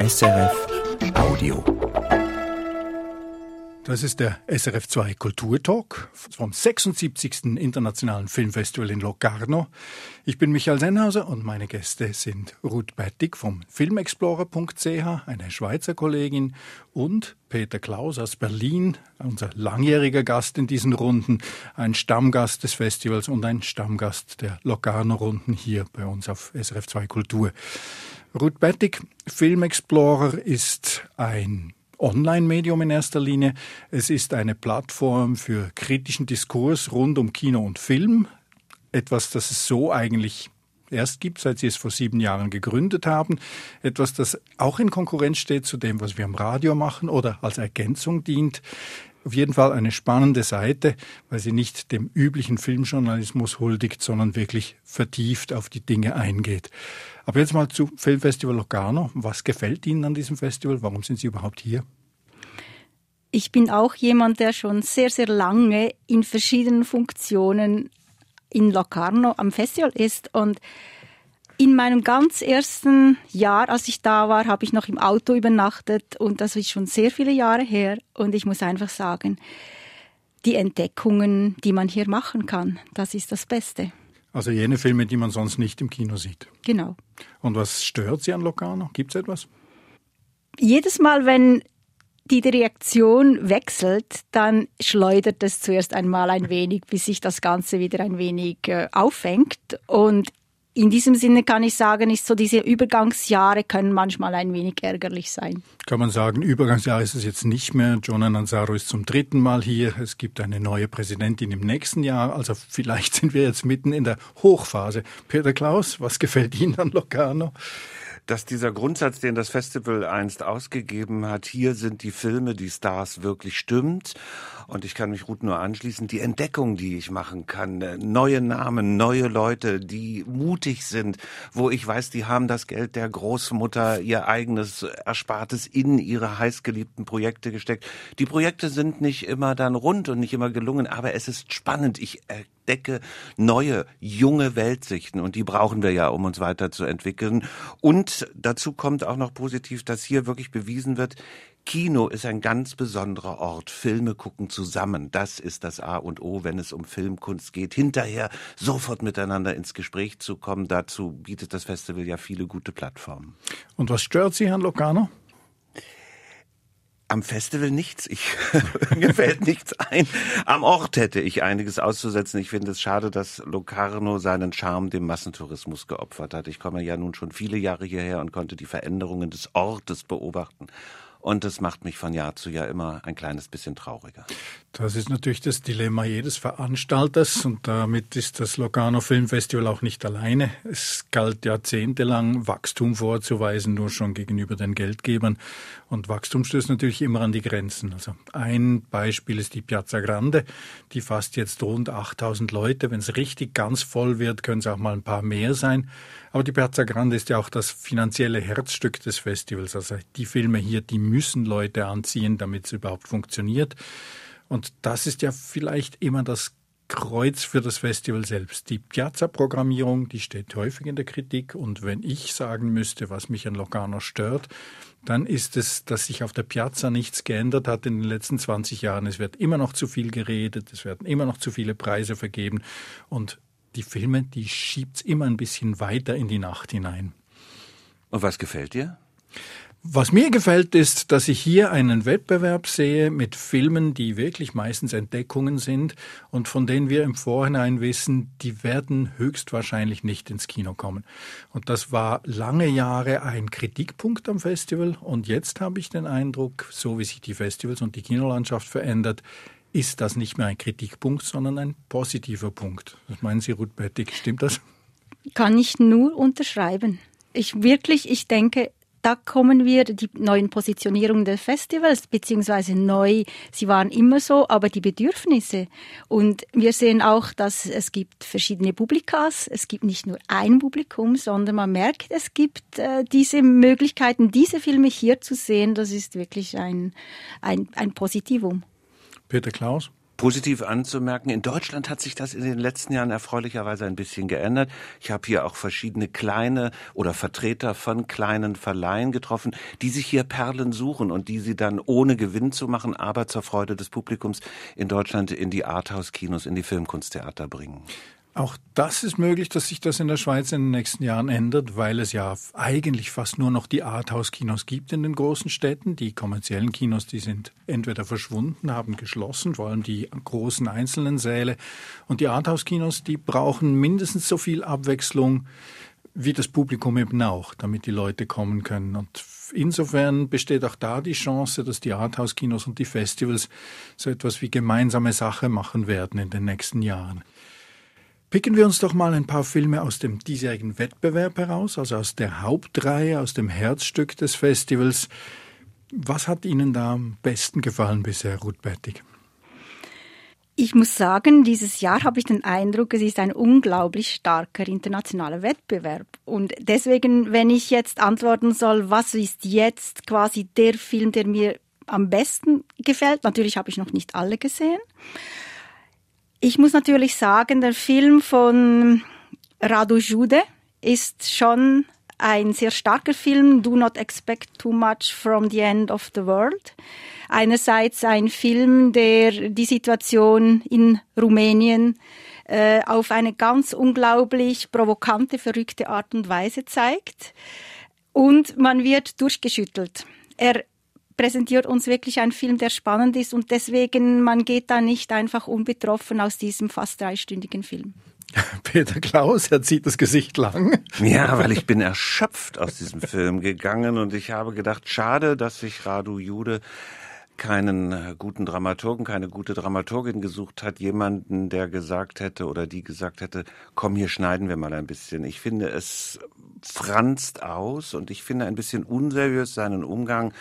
SRF Audio. Das ist der SRF2 Kulturtalk vom 76. Internationalen Filmfestival in Locarno. Ich bin Michael Sennhauser und meine Gäste sind Ruth Bettig vom Filmexplorer.ch, eine Schweizer Kollegin, und Peter Klaus aus Berlin, unser langjähriger Gast in diesen Runden, ein Stammgast des Festivals und ein Stammgast der Locarno-Runden hier bei uns auf SRF2 Kultur. Ruth Bettig, Filmexplorer ist ein Online-Medium in erster Linie. Es ist eine Plattform für kritischen Diskurs rund um Kino und Film. Etwas, das es so eigentlich erst gibt, seit Sie es vor sieben Jahren gegründet haben. Etwas, das auch in Konkurrenz steht zu dem, was wir am Radio machen oder als Ergänzung dient. Auf jeden Fall eine spannende Seite, weil sie nicht dem üblichen Filmjournalismus huldigt, sondern wirklich vertieft auf die Dinge eingeht. Aber jetzt mal zu Filmfestival Locarno. Was gefällt Ihnen an diesem Festival? Warum sind Sie überhaupt hier? Ich bin auch jemand, der schon sehr, sehr lange in verschiedenen Funktionen in Locarno am Festival ist und in meinem ganz ersten Jahr, als ich da war, habe ich noch im Auto übernachtet und das ist schon sehr viele Jahre her und ich muss einfach sagen, die Entdeckungen, die man hier machen kann, das ist das Beste. Also jene Filme, die man sonst nicht im Kino sieht. Genau. Und was stört Sie an Locarno? Gibt es etwas? Jedes Mal, wenn die Reaktion wechselt, dann schleudert es zuerst einmal ein wenig, bis sich das Ganze wieder ein wenig äh, auffängt. Und in diesem Sinne kann ich sagen, ist so diese Übergangsjahre können manchmal ein wenig ärgerlich sein. Kann man sagen, Übergangsjahr ist es jetzt nicht mehr. Jonan Nansaro ist zum dritten Mal hier. Es gibt eine neue Präsidentin im nächsten Jahr. Also vielleicht sind wir jetzt mitten in der Hochphase. Peter Klaus, was gefällt Ihnen an Locarno? Dass dieser Grundsatz, den das Festival einst ausgegeben hat, hier sind die Filme, die Stars wirklich stimmt. Und ich kann mich Ruth nur anschließen, die Entdeckung, die ich machen kann, äh, neue Namen, neue Leute, die mutig sind, wo ich weiß, die haben das Geld der Großmutter, ihr eigenes Erspartes in ihre heißgeliebten Projekte gesteckt. Die Projekte sind nicht immer dann rund und nicht immer gelungen, aber es ist spannend. Ich entdecke neue, junge Weltsichten und die brauchen wir ja, um uns weiterzuentwickeln. Und dazu kommt auch noch positiv, dass hier wirklich bewiesen wird, Kino ist ein ganz besonderer Ort. Filme gucken zusammen. Das ist das A und O, wenn es um Filmkunst geht. Hinterher sofort miteinander ins Gespräch zu kommen. Dazu bietet das Festival ja viele gute Plattformen. Und was stört Sie, Herrn Locano? Am Festival nichts. Ich, mir fällt nichts ein. Am Ort hätte ich einiges auszusetzen. Ich finde es schade, dass Locarno seinen Charme dem Massentourismus geopfert hat. Ich komme ja nun schon viele Jahre hierher und konnte die Veränderungen des Ortes beobachten. Und das macht mich von Jahr zu Jahr immer ein kleines bisschen trauriger. Das ist natürlich das Dilemma jedes Veranstalters und damit ist das Locarno Filmfestival auch nicht alleine. Es galt jahrzehntelang, Wachstum vorzuweisen, nur schon gegenüber den Geldgebern. Und Wachstum stößt natürlich immer an die Grenzen. Also ein Beispiel ist die Piazza Grande, die fasst jetzt rund 8000 Leute. Wenn es richtig ganz voll wird, können es auch mal ein paar mehr sein. Aber die Piazza Grande ist ja auch das finanzielle Herzstück des Festivals. Also die Filme hier, die müssen Leute anziehen, damit es überhaupt funktioniert. Und das ist ja vielleicht immer das Kreuz für das Festival selbst. Die Piazza-Programmierung, die steht häufig in der Kritik. Und wenn ich sagen müsste, was mich an Locarno stört, dann ist es, dass sich auf der Piazza nichts geändert hat in den letzten 20 Jahren. Es wird immer noch zu viel geredet, es werden immer noch zu viele Preise vergeben. Und die Filme, die schiebt's immer ein bisschen weiter in die Nacht hinein. Und was gefällt dir? Was mir gefällt, ist, dass ich hier einen Wettbewerb sehe mit Filmen, die wirklich meistens Entdeckungen sind und von denen wir im Vorhinein wissen, die werden höchstwahrscheinlich nicht ins Kino kommen. Und das war lange Jahre ein Kritikpunkt am Festival und jetzt habe ich den Eindruck, so wie sich die Festivals und die Kinolandschaft verändert, ist das nicht mehr ein Kritikpunkt, sondern ein positiver Punkt. Was meinen Sie, Ruth Bettig? Stimmt das? Kann ich nur unterschreiben. Ich wirklich, ich denke, da kommen wir, die neuen Positionierungen des Festivals, beziehungsweise neu, sie waren immer so, aber die Bedürfnisse. Und wir sehen auch, dass es gibt verschiedene Publikas, es gibt nicht nur ein Publikum, sondern man merkt, es gibt äh, diese Möglichkeiten, diese Filme hier zu sehen, das ist wirklich ein, ein, ein Positivum. Peter Klaus? Positiv anzumerken. In Deutschland hat sich das in den letzten Jahren erfreulicherweise ein bisschen geändert. Ich habe hier auch verschiedene kleine oder Vertreter von kleinen Verleihen getroffen, die sich hier Perlen suchen und die sie dann ohne Gewinn zu machen, aber zur Freude des Publikums in Deutschland in die Arthouse-Kinos, in die Filmkunsttheater bringen. Auch das ist möglich, dass sich das in der Schweiz in den nächsten Jahren ändert, weil es ja eigentlich fast nur noch die Arthouse-Kinos gibt in den großen Städten. Die kommerziellen Kinos, die sind entweder verschwunden, haben geschlossen, vor allem die großen einzelnen Säle. Und die Arthouse-Kinos, die brauchen mindestens so viel Abwechslung wie das Publikum eben auch, damit die Leute kommen können. Und insofern besteht auch da die Chance, dass die Arthouse-Kinos und die Festivals so etwas wie gemeinsame Sache machen werden in den nächsten Jahren. Picken wir uns doch mal ein paar Filme aus dem diesjährigen Wettbewerb heraus, also aus der Hauptreihe, aus dem Herzstück des Festivals. Was hat Ihnen da am besten gefallen bisher, Ruth Bettig? Ich muss sagen, dieses Jahr habe ich den Eindruck, es ist ein unglaublich starker internationaler Wettbewerb. Und deswegen, wenn ich jetzt antworten soll, was ist jetzt quasi der Film, der mir am besten gefällt, natürlich habe ich noch nicht alle gesehen. Ich muss natürlich sagen, der Film von Radu Jude ist schon ein sehr starker Film, Do Not Expect Too Much from the End of the World. Einerseits ein Film, der die Situation in Rumänien äh, auf eine ganz unglaublich provokante, verrückte Art und Weise zeigt. Und man wird durchgeschüttelt. Er präsentiert uns wirklich einen Film, der spannend ist und deswegen, man geht da nicht einfach unbetroffen aus diesem fast dreistündigen Film. Peter Klaus, er zieht das Gesicht lang. Ja, weil ich bin erschöpft aus diesem Film gegangen und ich habe gedacht, schade, dass sich Radu Jude keinen äh, guten Dramaturgen, keine gute Dramaturgin gesucht hat, jemanden, der gesagt hätte oder die gesagt hätte, komm, hier schneiden wir mal ein bisschen. Ich finde, es franzt aus und ich finde ein bisschen unseriös seinen Umgang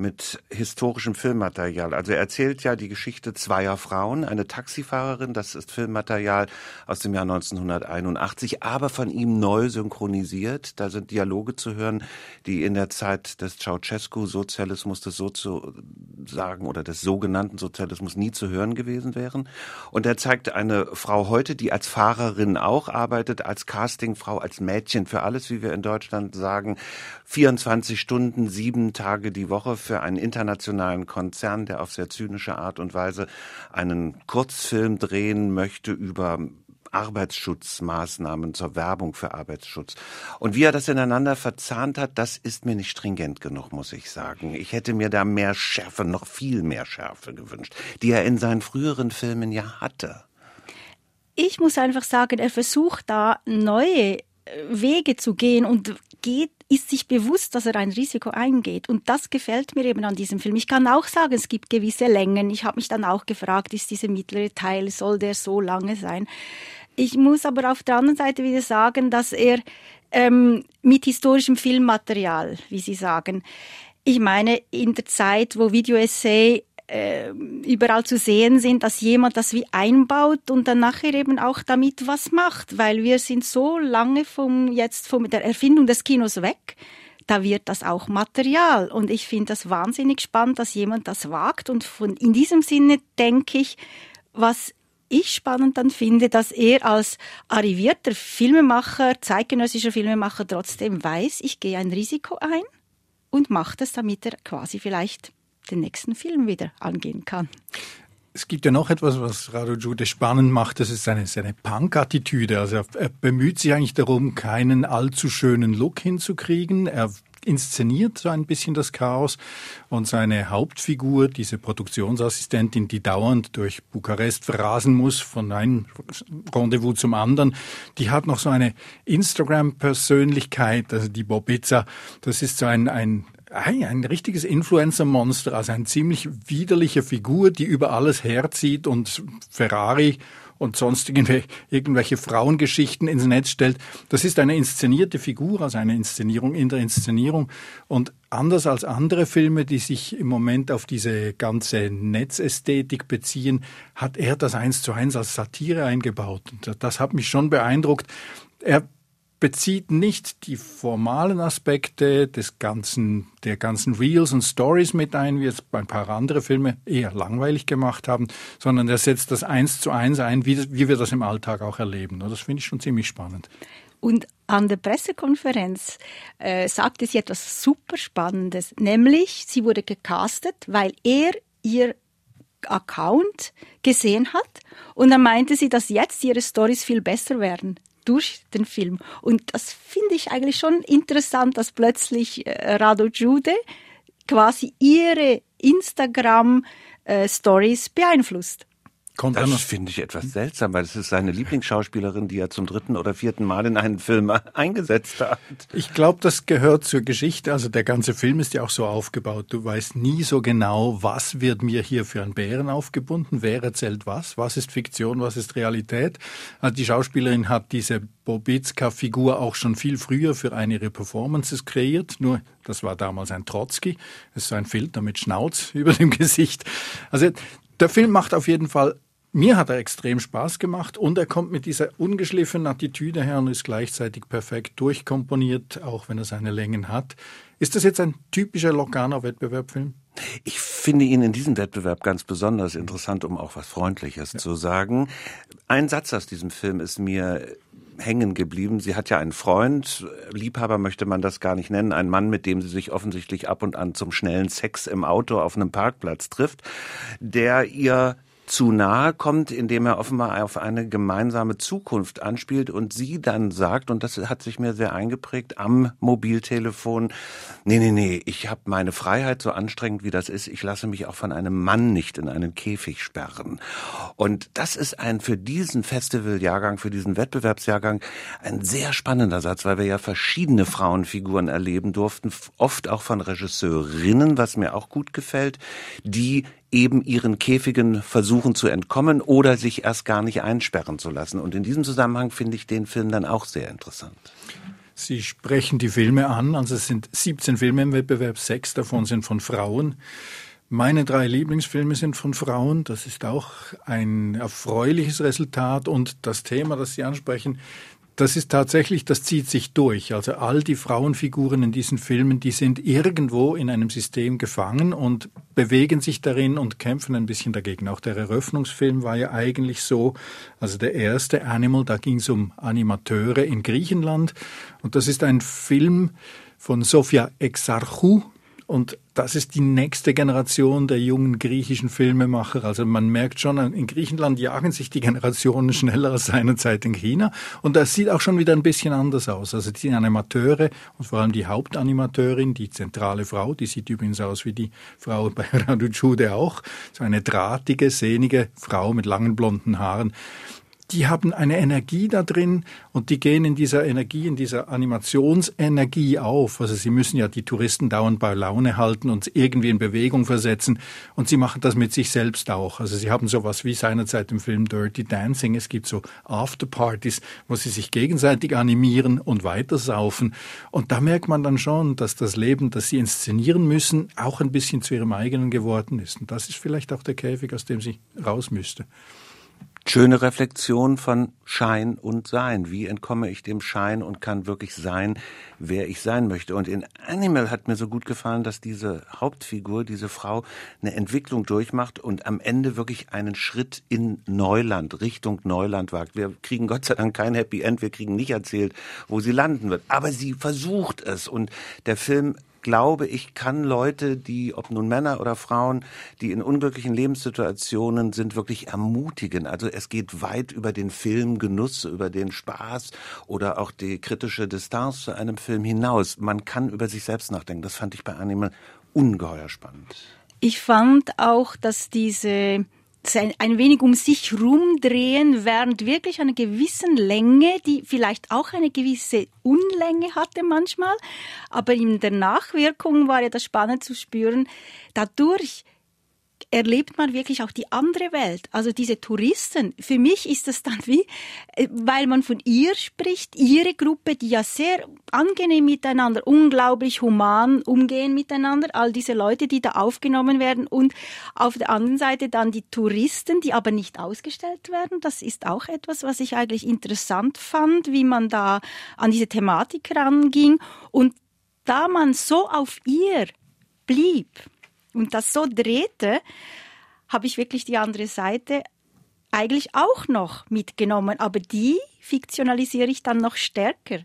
mit historischem Filmmaterial. Also er erzählt ja die Geschichte zweier Frauen, eine Taxifahrerin, das ist Filmmaterial aus dem Jahr 1981, aber von ihm neu synchronisiert. Da sind Dialoge zu hören, die in der Zeit des Ceausescu-Sozialismus, des sozusagen oder des sogenannten Sozialismus nie zu hören gewesen wären. Und er zeigt eine Frau heute, die als Fahrerin auch arbeitet, als Castingfrau, als Mädchen für alles, wie wir in Deutschland sagen, 24 Stunden, sieben Tage die Woche für einen internationalen Konzern, der auf sehr zynische Art und Weise einen Kurzfilm drehen möchte über Arbeitsschutzmaßnahmen zur Werbung für Arbeitsschutz. Und wie er das ineinander verzahnt hat, das ist mir nicht stringent genug, muss ich sagen. Ich hätte mir da mehr Schärfe, noch viel mehr Schärfe gewünscht, die er in seinen früheren Filmen ja hatte. Ich muss einfach sagen, er versucht da neue Wege zu gehen und geht ist sich bewusst, dass er ein Risiko eingeht. Und das gefällt mir eben an diesem Film. Ich kann auch sagen, es gibt gewisse Längen. Ich habe mich dann auch gefragt, ist dieser mittlere Teil, soll der so lange sein? Ich muss aber auf der anderen Seite wieder sagen, dass er ähm, mit historischem Filmmaterial, wie Sie sagen, ich meine, in der Zeit, wo Video Essay äh, überall zu sehen sind, dass jemand das wie einbaut und dann nachher eben auch damit was macht, weil wir sind so lange vom jetzt von der Erfindung des Kinos weg. Da wird das auch Material und ich finde das wahnsinnig spannend, dass jemand das wagt und von in diesem Sinne denke ich, was ich spannend dann finde, dass er als arrivierter Filmemacher, zeitgenössischer Filmemacher trotzdem weiß, ich gehe ein Risiko ein und macht es, damit er quasi vielleicht den nächsten Film wieder angehen kann. Es gibt ja noch etwas, was Rado Jude spannend macht, das ist seine, seine Punk-Attitüde. Also er, er, bemüht sich eigentlich darum, keinen allzu schönen Look hinzukriegen. Er inszeniert so ein bisschen das Chaos und seine Hauptfigur, diese Produktionsassistentin, die dauernd durch Bukarest rasen muss, von einem Rendezvous zum anderen, die hat noch so eine Instagram-Persönlichkeit, also die Bobica. Das ist so ein, ein ein, richtiges Influencer-Monster, also eine ziemlich widerliche Figur, die über alles herzieht und Ferrari und sonst irgendwelche, irgendwelche Frauengeschichten ins Netz stellt. Das ist eine inszenierte Figur, also eine Inszenierung in der Inszenierung. Und anders als andere Filme, die sich im Moment auf diese ganze Netzästhetik beziehen, hat er das eins zu eins als Satire eingebaut. Und das hat mich schon beeindruckt. Er bezieht nicht die formalen Aspekte des ganzen, der ganzen Reels und Stories mit ein, wie es ein paar andere Filme eher langweilig gemacht haben, sondern er setzt das eins zu eins ein, wie, wie wir das im Alltag auch erleben. Das finde ich schon ziemlich spannend. Und an der Pressekonferenz äh, sagte sie etwas super Spannendes, nämlich sie wurde gecastet, weil er ihr Account gesehen hat und dann meinte sie, dass jetzt ihre Stories viel besser werden durch den Film. Und das finde ich eigentlich schon interessant, dass plötzlich äh, Rado Jude quasi ihre Instagram-Stories äh, beeinflusst. Kommt das finde ich etwas seltsam, weil es ist seine Lieblingsschauspielerin, die er zum dritten oder vierten Mal in einen Film eingesetzt hat. Ich glaube, das gehört zur Geschichte. Also der ganze Film ist ja auch so aufgebaut. Du weißt nie so genau, was wird mir hier für ein Bären aufgebunden, wer erzählt was, was ist Fiktion, was ist Realität. Also die Schauspielerin hat diese Bobitska-Figur auch schon viel früher für eine ihrer Performances kreiert. Nur, das war damals ein Trotzki. Das ist so ein Filter mit Schnauz über dem Gesicht. Also der Film macht auf jeden Fall mir hat er extrem Spaß gemacht und er kommt mit dieser ungeschliffenen Attitüde her und ist gleichzeitig perfekt durchkomponiert, auch wenn er seine Längen hat. Ist das jetzt ein typischer Locarno-Wettbewerbfilm? Ich finde ihn in diesem Wettbewerb ganz besonders interessant, um auch was Freundliches ja. zu sagen. Ein Satz aus diesem Film ist mir hängen geblieben. Sie hat ja einen Freund, Liebhaber möchte man das gar nicht nennen, einen Mann, mit dem sie sich offensichtlich ab und an zum schnellen Sex im Auto auf einem Parkplatz trifft, der ihr zu nahe kommt, indem er offenbar auf eine gemeinsame Zukunft anspielt und sie dann sagt, und das hat sich mir sehr eingeprägt, am Mobiltelefon, nee, nee, nee, ich habe meine Freiheit so anstrengend, wie das ist, ich lasse mich auch von einem Mann nicht in einen Käfig sperren. Und das ist ein für diesen Festivaljahrgang, für diesen Wettbewerbsjahrgang ein sehr spannender Satz, weil wir ja verschiedene Frauenfiguren erleben durften, oft auch von Regisseurinnen, was mir auch gut gefällt, die eben ihren Käfigen versuchen zu entkommen oder sich erst gar nicht einsperren zu lassen. Und in diesem Zusammenhang finde ich den Film dann auch sehr interessant. Sie sprechen die Filme an, also es sind 17 Filme im Wettbewerb, sechs davon sind von Frauen. Meine drei Lieblingsfilme sind von Frauen. Das ist auch ein erfreuliches Resultat. Und das Thema, das Sie ansprechen, das ist tatsächlich, das zieht sich durch. Also all die Frauenfiguren in diesen Filmen, die sind irgendwo in einem System gefangen und bewegen sich darin und kämpfen ein bisschen dagegen. Auch der Eröffnungsfilm war ja eigentlich so, also der erste Animal, da ging es um Animateure in Griechenland und das ist ein Film von Sofia Exarchou, und das ist die nächste Generation der jungen griechischen Filmemacher. Also man merkt schon, in Griechenland jagen sich die Generationen schneller als seinerzeit in China. Und das sieht auch schon wieder ein bisschen anders aus. Also die Animateure und vor allem die Hauptanimateurin, die zentrale Frau, die sieht übrigens aus wie die Frau bei Raducude auch. So eine drahtige, sehnige Frau mit langen blonden Haaren die haben eine Energie da drin und die gehen in dieser Energie, in dieser Animationsenergie auf. Also sie müssen ja die Touristen dauernd bei Laune halten und irgendwie in Bewegung versetzen und sie machen das mit sich selbst auch. Also sie haben sowas wie seinerzeit im Film Dirty Dancing. Es gibt so Afterpartys, wo sie sich gegenseitig animieren und weitersaufen. Und da merkt man dann schon, dass das Leben, das sie inszenieren müssen, auch ein bisschen zu ihrem eigenen geworden ist. Und das ist vielleicht auch der Käfig, aus dem sie raus müsste. Schöne Reflexion von Schein und Sein. Wie entkomme ich dem Schein und kann wirklich sein, wer ich sein möchte? Und in Animal hat mir so gut gefallen, dass diese Hauptfigur, diese Frau, eine Entwicklung durchmacht und am Ende wirklich einen Schritt in Neuland, Richtung Neuland wagt. Wir kriegen Gott sei Dank kein Happy End, wir kriegen nicht erzählt, wo sie landen wird. Aber sie versucht es und der Film glaube ich, kann Leute, die, ob nun Männer oder Frauen, die in unglücklichen Lebenssituationen sind, wirklich ermutigen. Also es geht weit über den Filmgenuss, über den Spaß oder auch die kritische Distanz zu einem Film hinaus. Man kann über sich selbst nachdenken. Das fand ich bei Animal ungeheuer spannend. Ich fand auch, dass diese ein wenig um sich rumdrehen, während wirklich einer gewissen Länge, die vielleicht auch eine gewisse Unlänge hatte manchmal, aber in der Nachwirkung war ja das spannend zu spüren, dadurch erlebt man wirklich auch die andere Welt. Also diese Touristen, für mich ist das dann wie, äh, weil man von ihr spricht, ihre Gruppe, die ja sehr angenehm miteinander, unglaublich human umgehen miteinander, all diese Leute, die da aufgenommen werden und auf der anderen Seite dann die Touristen, die aber nicht ausgestellt werden. Das ist auch etwas, was ich eigentlich interessant fand, wie man da an diese Thematik ranging und da man so auf ihr blieb, und das so drehte, habe ich wirklich die andere Seite eigentlich auch noch mitgenommen. Aber die fiktionalisiere ich dann noch stärker.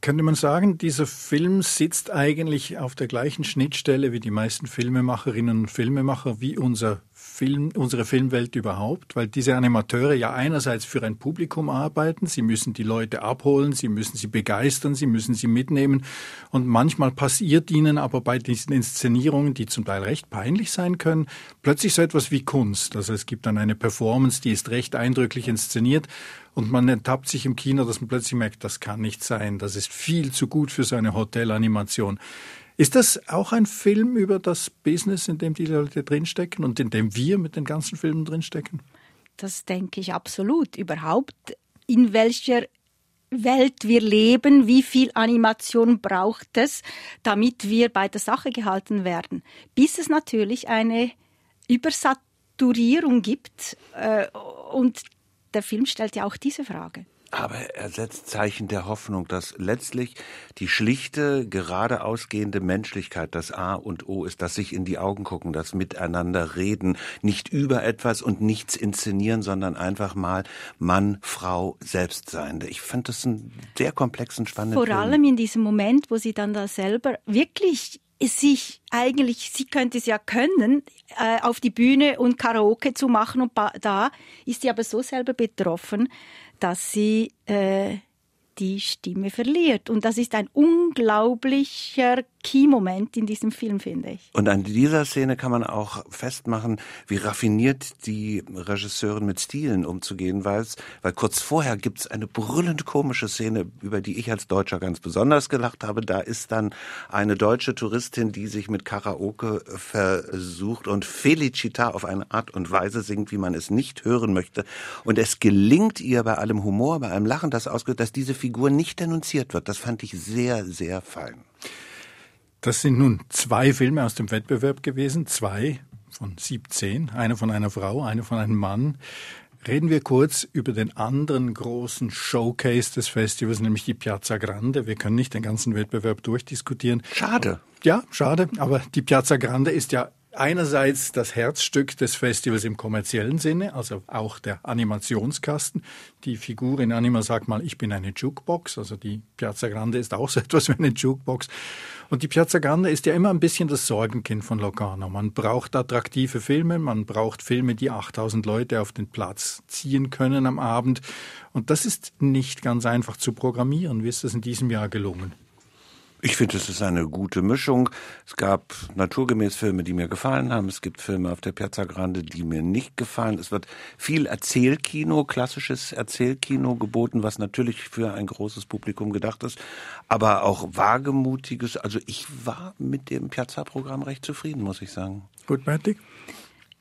Könnte man sagen, dieser Film sitzt eigentlich auf der gleichen Schnittstelle wie die meisten Filmemacherinnen und Filmemacher, wie unser Film, unsere Filmwelt überhaupt, weil diese Animateure ja einerseits für ein Publikum arbeiten, sie müssen die Leute abholen, sie müssen sie begeistern, sie müssen sie mitnehmen und manchmal passiert ihnen aber bei diesen Inszenierungen, die zum Teil recht peinlich sein können, plötzlich so etwas wie Kunst. Also es gibt dann eine Performance, die ist recht eindrücklich inszeniert und man enttappt sich im Kino, dass man plötzlich merkt, das kann nicht sein, das ist viel zu gut für so eine Hotelanimation. Ist das auch ein Film über das Business, in dem die Leute drinstecken und in dem wir mit den ganzen Filmen drinstecken? Das denke ich absolut. Überhaupt, in welcher Welt wir leben, wie viel Animation braucht es, damit wir bei der Sache gehalten werden. Bis es natürlich eine Übersaturierung gibt. Äh, und der Film stellt ja auch diese Frage. Aber er setzt Zeichen der Hoffnung, dass letztlich die schlichte, gerade ausgehende Menschlichkeit das A und O ist, dass sich in die Augen gucken, das Miteinander reden, nicht über etwas und nichts inszenieren, sondern einfach mal Mann, Frau, Selbstseiende. Ich fand das einen sehr komplexen, spannenden Vor allem in diesem Moment, wo sie dann da selber wirklich sich eigentlich, sie könnte es ja können, äh, auf die Bühne und Karaoke zu machen und da ist sie aber so selber betroffen, dass sie äh, die Stimme verliert. Und das ist ein unglaublicher Key-Moment in diesem Film, finde ich. Und an dieser Szene kann man auch festmachen, wie raffiniert die Regisseurin mit Stilen umzugehen weiß, weil kurz vorher gibt's eine brüllend komische Szene, über die ich als Deutscher ganz besonders gelacht habe. Da ist dann eine deutsche Touristin, die sich mit Karaoke versucht und Felicita auf eine Art und Weise singt, wie man es nicht hören möchte. Und es gelingt ihr bei allem Humor, bei allem Lachen, das ausgeht, dass diese Figur nicht denunziert wird. Das fand ich sehr, sehr fein. Das sind nun zwei Filme aus dem Wettbewerb gewesen, zwei von 17, eine von einer Frau, eine von einem Mann. Reden wir kurz über den anderen großen Showcase des Festivals, nämlich die Piazza Grande. Wir können nicht den ganzen Wettbewerb durchdiskutieren. Schade. Ja, schade. Aber die Piazza Grande ist ja einerseits das Herzstück des Festivals im kommerziellen Sinne, also auch der Animationskasten. Die Figur in Anima sagt mal, ich bin eine Jukebox, also die Piazza Grande ist auch so etwas wie eine Jukebox. Und die Piazza Grande ist ja immer ein bisschen das Sorgenkind von Locarno. Man braucht attraktive Filme, man braucht Filme, die 8000 Leute auf den Platz ziehen können am Abend. Und das ist nicht ganz einfach zu programmieren. Wie ist das in diesem Jahr gelungen? Ich finde, es ist eine gute Mischung. Es gab naturgemäß Filme, die mir gefallen haben. Es gibt Filme auf der Piazza Grande, die mir nicht gefallen. Es wird viel Erzählkino, klassisches Erzählkino geboten, was natürlich für ein großes Publikum gedacht ist, aber auch wagemutiges. Also ich war mit dem Piazza-Programm recht zufrieden, muss ich sagen. Gut, Matty?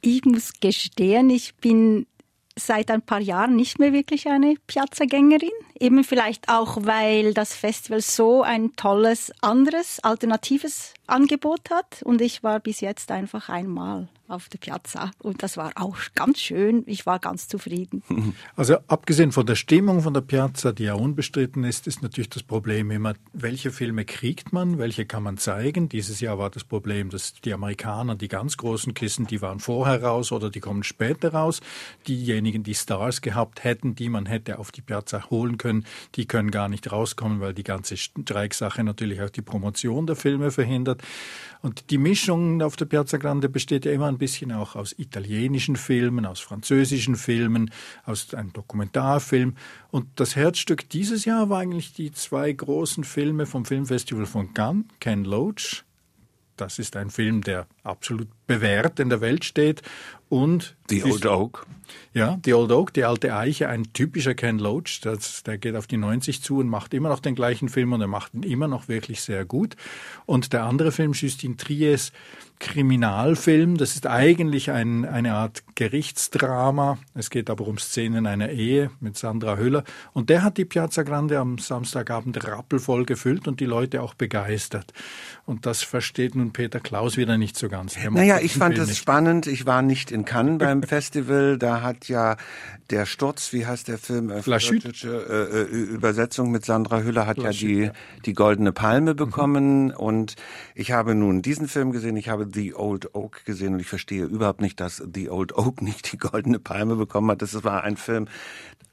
Ich muss gestehen, ich bin seit ein paar Jahren nicht mehr wirklich eine Piazza-Gängerin. Eben vielleicht auch, weil das Festival so ein tolles, anderes, alternatives Angebot hat. Und ich war bis jetzt einfach einmal auf der Piazza. Und das war auch ganz schön. Ich war ganz zufrieden. Also abgesehen von der Stimmung von der Piazza, die ja unbestritten ist, ist natürlich das Problem immer, welche Filme kriegt man, welche kann man zeigen. Dieses Jahr war das Problem, dass die Amerikaner, die ganz großen Kissen, die waren vorher raus oder die kommen später raus. Diejenigen, die Stars gehabt hätten, die man hätte auf die Piazza holen können, die können gar nicht rauskommen, weil die ganze Streiksache natürlich auch die Promotion der Filme verhindert. Und die Mischung auf der Piazza Grande besteht ja immer ein bisschen auch aus italienischen Filmen, aus französischen Filmen, aus einem Dokumentarfilm. Und das Herzstück dieses Jahr war eigentlich die zwei großen Filme vom Filmfestival von Cannes, Ken Loach. Das ist ein Film, der absolut bewährt in der Welt steht. Und The Old Oak. Ja, The Old Oak, die alte Eiche, ein typischer Ken Loach. Das, der geht auf die 90 zu und macht immer noch den gleichen Film und er macht ihn immer noch wirklich sehr gut. Und der andere Film, Justin Tries Kriminalfilm, das ist eigentlich ein, eine Art Gerichtsdrama. Es geht aber um Szenen einer Ehe mit Sandra Hüller. Und der hat die Piazza Grande am Samstagabend rappelvoll gefüllt und die Leute auch begeistert. Und das versteht nun Peter Klaus wieder nicht so ganz. Naja, ich fand das spannend. Ich war nicht in Cannes beim Festival. Da hat ja der Sturz, wie heißt der Film? Äh, äh, Übersetzung mit Sandra Hüller hat Flaschüt, ja die, die Goldene Palme mhm. bekommen. Mhm. Und ich habe nun diesen Film gesehen. Ich habe The Old Oak gesehen und ich verstehe überhaupt nicht, dass The Old Oak nicht die Goldene Palme bekommen hat. Das war ein Film,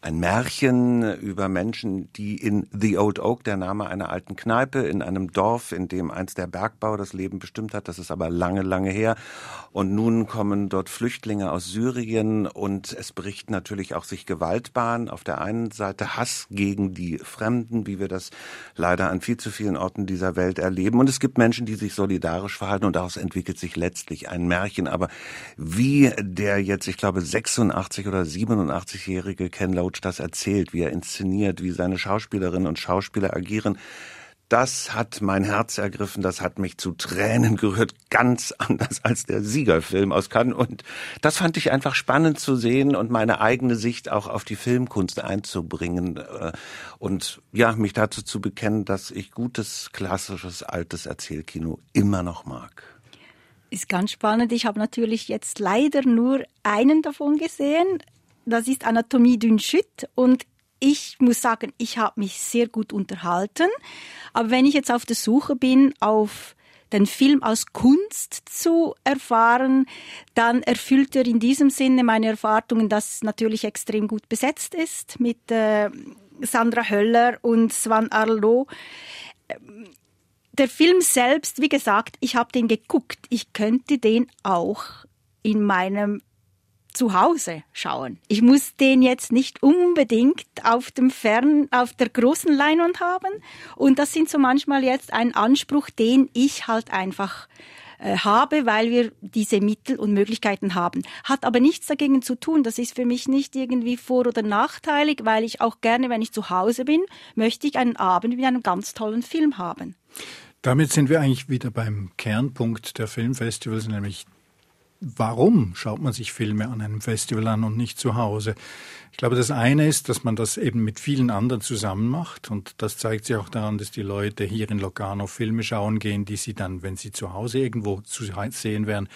ein Märchen über Menschen, die in The Old Oak, der Name einer alten Kneipe, in einem Dorf, in dem einst der Bergbau das Leben bestimmt hat. Das ist aber lange, lange her. Und nun kommen dort Flüchtlinge aus Syrien und es bricht natürlich auch sich Gewaltbahn. Auf der einen Seite Hass gegen die Fremden, wie wir das leider an viel zu vielen Orten dieser Welt erleben. Und es gibt Menschen, die sich solidarisch verhalten und daraus entwickelt sich letztlich ein Märchen. Aber wie der jetzt, ich glaube, 86 oder 87-jährige Ken Loach das erzählt, wie er inszeniert, wie seine Schauspielerinnen und Schauspieler agieren. Das hat mein Herz ergriffen, das hat mich zu Tränen gerührt, ganz anders als der Siegerfilm aus Cannes. Und das fand ich einfach spannend zu sehen und meine eigene Sicht auch auf die Filmkunst einzubringen äh, und ja, mich dazu zu bekennen, dass ich gutes, klassisches, altes Erzählkino immer noch mag. Ist ganz spannend. Ich habe natürlich jetzt leider nur einen davon gesehen das ist Anatomie d'une Chute und ich muss sagen, ich habe mich sehr gut unterhalten. Aber wenn ich jetzt auf der Suche bin, auf den Film als Kunst zu erfahren, dann erfüllt er in diesem Sinne meine Erwartungen, dass es natürlich extrem gut besetzt ist mit äh, Sandra Höller und Swan Arlo. Der Film selbst, wie gesagt, ich habe den geguckt. Ich könnte den auch in meinem zu Hause schauen. Ich muss den jetzt nicht unbedingt auf dem Fern, auf der großen Leinwand haben. Und das sind so manchmal jetzt ein Anspruch, den ich halt einfach äh, habe, weil wir diese Mittel und Möglichkeiten haben. Hat aber nichts dagegen zu tun. Das ist für mich nicht irgendwie vor- oder nachteilig, weil ich auch gerne, wenn ich zu Hause bin, möchte ich einen Abend mit einem ganz tollen Film haben. Damit sind wir eigentlich wieder beim Kernpunkt der Filmfestivals, nämlich warum schaut man sich Filme an einem Festival an und nicht zu Hause? Ich glaube, das eine ist, dass man das eben mit vielen anderen zusammen macht und das zeigt sich auch daran, dass die Leute hier in Locarno Filme schauen gehen, die sie dann, wenn sie zu Hause irgendwo zu sehen wären,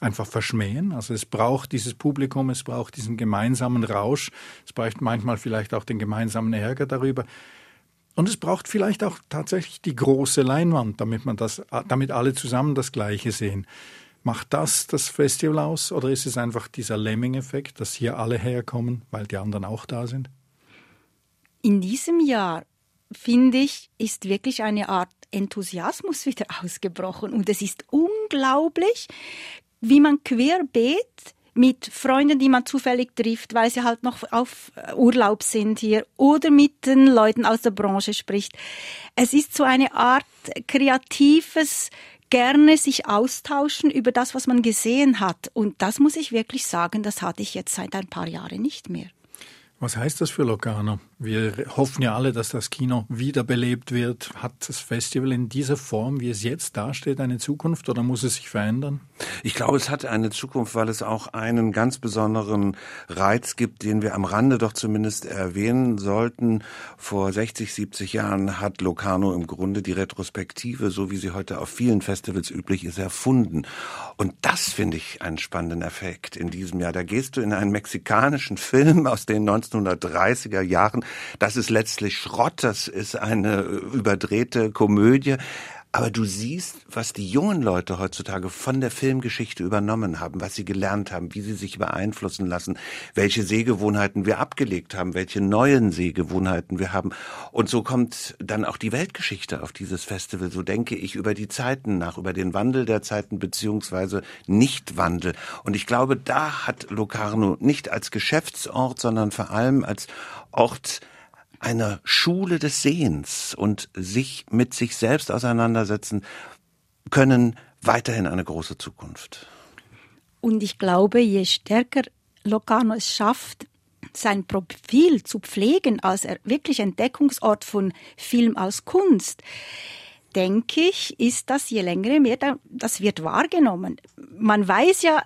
einfach verschmähen. Also es braucht dieses Publikum, es braucht diesen gemeinsamen Rausch, es braucht manchmal vielleicht auch den gemeinsamen Ärger darüber. Und es braucht vielleicht auch tatsächlich die große Leinwand, damit man das, damit alle zusammen das Gleiche sehen. Macht das das Festival aus oder ist es einfach dieser Lemming-Effekt, dass hier alle herkommen, weil die anderen auch da sind? In diesem Jahr, finde ich, ist wirklich eine Art Enthusiasmus wieder ausgebrochen und es ist unglaublich, wie man querbeet mit Freunden, die man zufällig trifft, weil sie halt noch auf Urlaub sind hier oder mit den Leuten aus der Branche spricht. Es ist so eine Art kreatives gerne sich austauschen über das, was man gesehen hat. Und das muss ich wirklich sagen, das hatte ich jetzt seit ein paar Jahren nicht mehr. Was heißt das für Locarno? Wir hoffen ja alle, dass das Kino wiederbelebt wird. Hat das Festival in dieser Form, wie es jetzt dasteht, eine Zukunft oder muss es sich verändern? Ich glaube, es hat eine Zukunft, weil es auch einen ganz besonderen Reiz gibt, den wir am Rande doch zumindest erwähnen sollten. Vor 60, 70 Jahren hat Locarno im Grunde die Retrospektive, so wie sie heute auf vielen Festivals üblich ist, erfunden. Und das finde ich einen spannenden Effekt in diesem Jahr. Da gehst du in einen mexikanischen Film aus den 1930er Jahren. Das ist letztlich Schrott, das ist eine überdrehte Komödie. Aber du siehst, was die jungen Leute heutzutage von der Filmgeschichte übernommen haben, was sie gelernt haben, wie sie sich beeinflussen lassen, welche Sehgewohnheiten wir abgelegt haben, welche neuen Sehgewohnheiten wir haben. Und so kommt dann auch die Weltgeschichte auf dieses Festival. So denke ich über die Zeiten nach, über den Wandel der Zeiten beziehungsweise Nichtwandel. Und ich glaube, da hat Locarno nicht als Geschäftsort, sondern vor allem als Ort einer Schule des Sehens und sich mit sich selbst auseinandersetzen können, weiterhin eine große Zukunft. Und ich glaube, je stärker Locarno es schafft, sein Profil zu pflegen als wirklich Entdeckungsort von Film aus Kunst, denke ich, ist das je länger mehr, das wird wahrgenommen. Man weiß ja,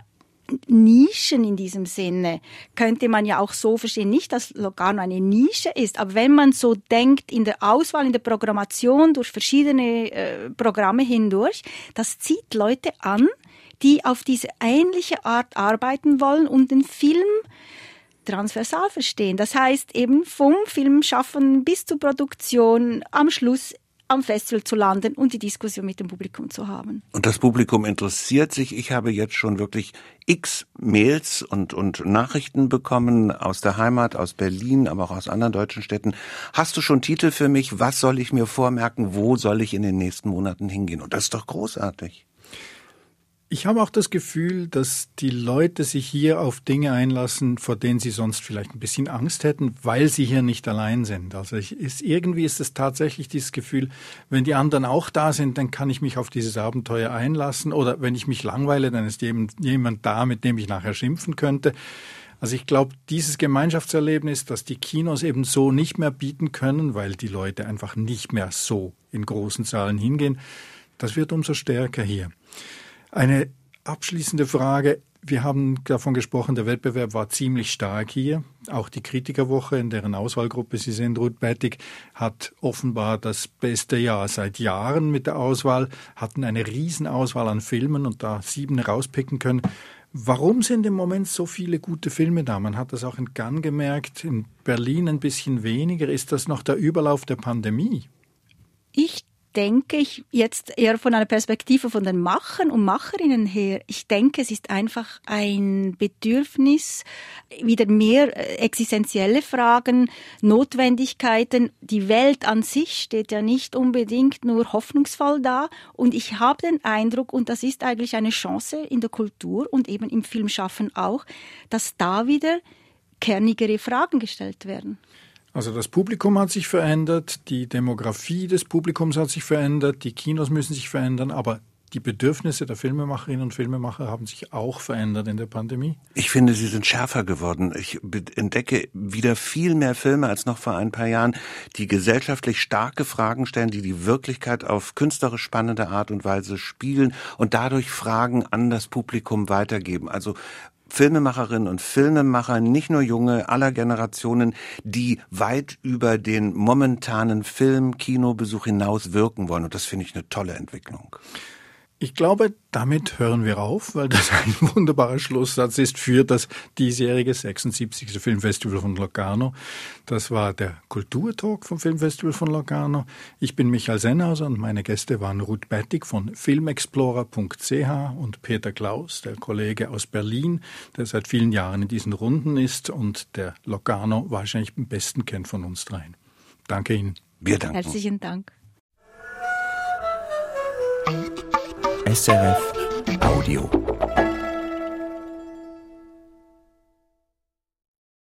Nischen in diesem Sinne könnte man ja auch so verstehen, nicht, dass Locarno eine Nische ist, aber wenn man so denkt in der Auswahl, in der Programmation durch verschiedene äh, Programme hindurch, das zieht Leute an, die auf diese ähnliche Art arbeiten wollen und den Film transversal verstehen. Das heißt eben vom Filmschaffen bis zur Produktion am Schluss am Festival zu landen und die Diskussion mit dem Publikum zu haben. Und das Publikum interessiert sich. Ich habe jetzt schon wirklich x Mails und, und Nachrichten bekommen aus der Heimat, aus Berlin, aber auch aus anderen deutschen Städten. Hast du schon Titel für mich? Was soll ich mir vormerken? Wo soll ich in den nächsten Monaten hingehen? Und das ist doch großartig. Ich habe auch das Gefühl, dass die Leute sich hier auf Dinge einlassen, vor denen sie sonst vielleicht ein bisschen Angst hätten, weil sie hier nicht allein sind. Also ich, ist, irgendwie ist es tatsächlich dieses Gefühl, wenn die anderen auch da sind, dann kann ich mich auf dieses Abenteuer einlassen. Oder wenn ich mich langweile, dann ist jemand, jemand da, mit dem ich nachher schimpfen könnte. Also ich glaube, dieses Gemeinschaftserlebnis, das die Kinos eben so nicht mehr bieten können, weil die Leute einfach nicht mehr so in großen Zahlen hingehen, das wird umso stärker hier. Eine abschließende Frage. Wir haben davon gesprochen, der Wettbewerb war ziemlich stark hier. Auch die Kritikerwoche, in deren Auswahlgruppe Sie sind, Ruth Bettig, hat offenbar das beste Jahr seit Jahren mit der Auswahl, hatten eine Riesenauswahl an Filmen und da sieben rauspicken können. Warum sind im Moment so viele gute Filme da? Man hat das auch in Cannes gemerkt, in Berlin ein bisschen weniger. Ist das noch der Überlauf der Pandemie? Ich denke ich jetzt eher von einer Perspektive von den Machern und Macherinnen her. Ich denke, es ist einfach ein Bedürfnis, wieder mehr äh, existenzielle Fragen, Notwendigkeiten. Die Welt an sich steht ja nicht unbedingt nur hoffnungsvoll da. Und ich habe den Eindruck, und das ist eigentlich eine Chance in der Kultur und eben im Filmschaffen auch, dass da wieder kernigere Fragen gestellt werden. Also das Publikum hat sich verändert, die Demografie des Publikums hat sich verändert, die Kinos müssen sich verändern, aber die Bedürfnisse der Filmemacherinnen und Filmemacher haben sich auch verändert in der Pandemie? Ich finde, sie sind schärfer geworden. Ich entdecke wieder viel mehr Filme als noch vor ein paar Jahren, die gesellschaftlich starke Fragen stellen, die die Wirklichkeit auf künstlerisch spannende Art und Weise spielen und dadurch Fragen an das Publikum weitergeben. Also Filmemacherinnen und Filmemacher, nicht nur junge, aller Generationen, die weit über den momentanen Film-Kinobesuch hinaus wirken wollen. Und das finde ich eine tolle Entwicklung. Ich glaube, damit hören wir auf, weil das ein wunderbarer Schlusssatz ist für das diesjährige 76. Filmfestival von Locarno. Das war der Kulturtalk vom Filmfestival von Locarno. Ich bin Michael Sennhauser und meine Gäste waren Ruth Bettig von filmexplorer.ch und Peter Klaus, der Kollege aus Berlin, der seit vielen Jahren in diesen Runden ist und der Locarno wahrscheinlich am besten kennt von uns dreien. Danke Ihnen. Wir danken. Herzlichen Dank. SRF Audio.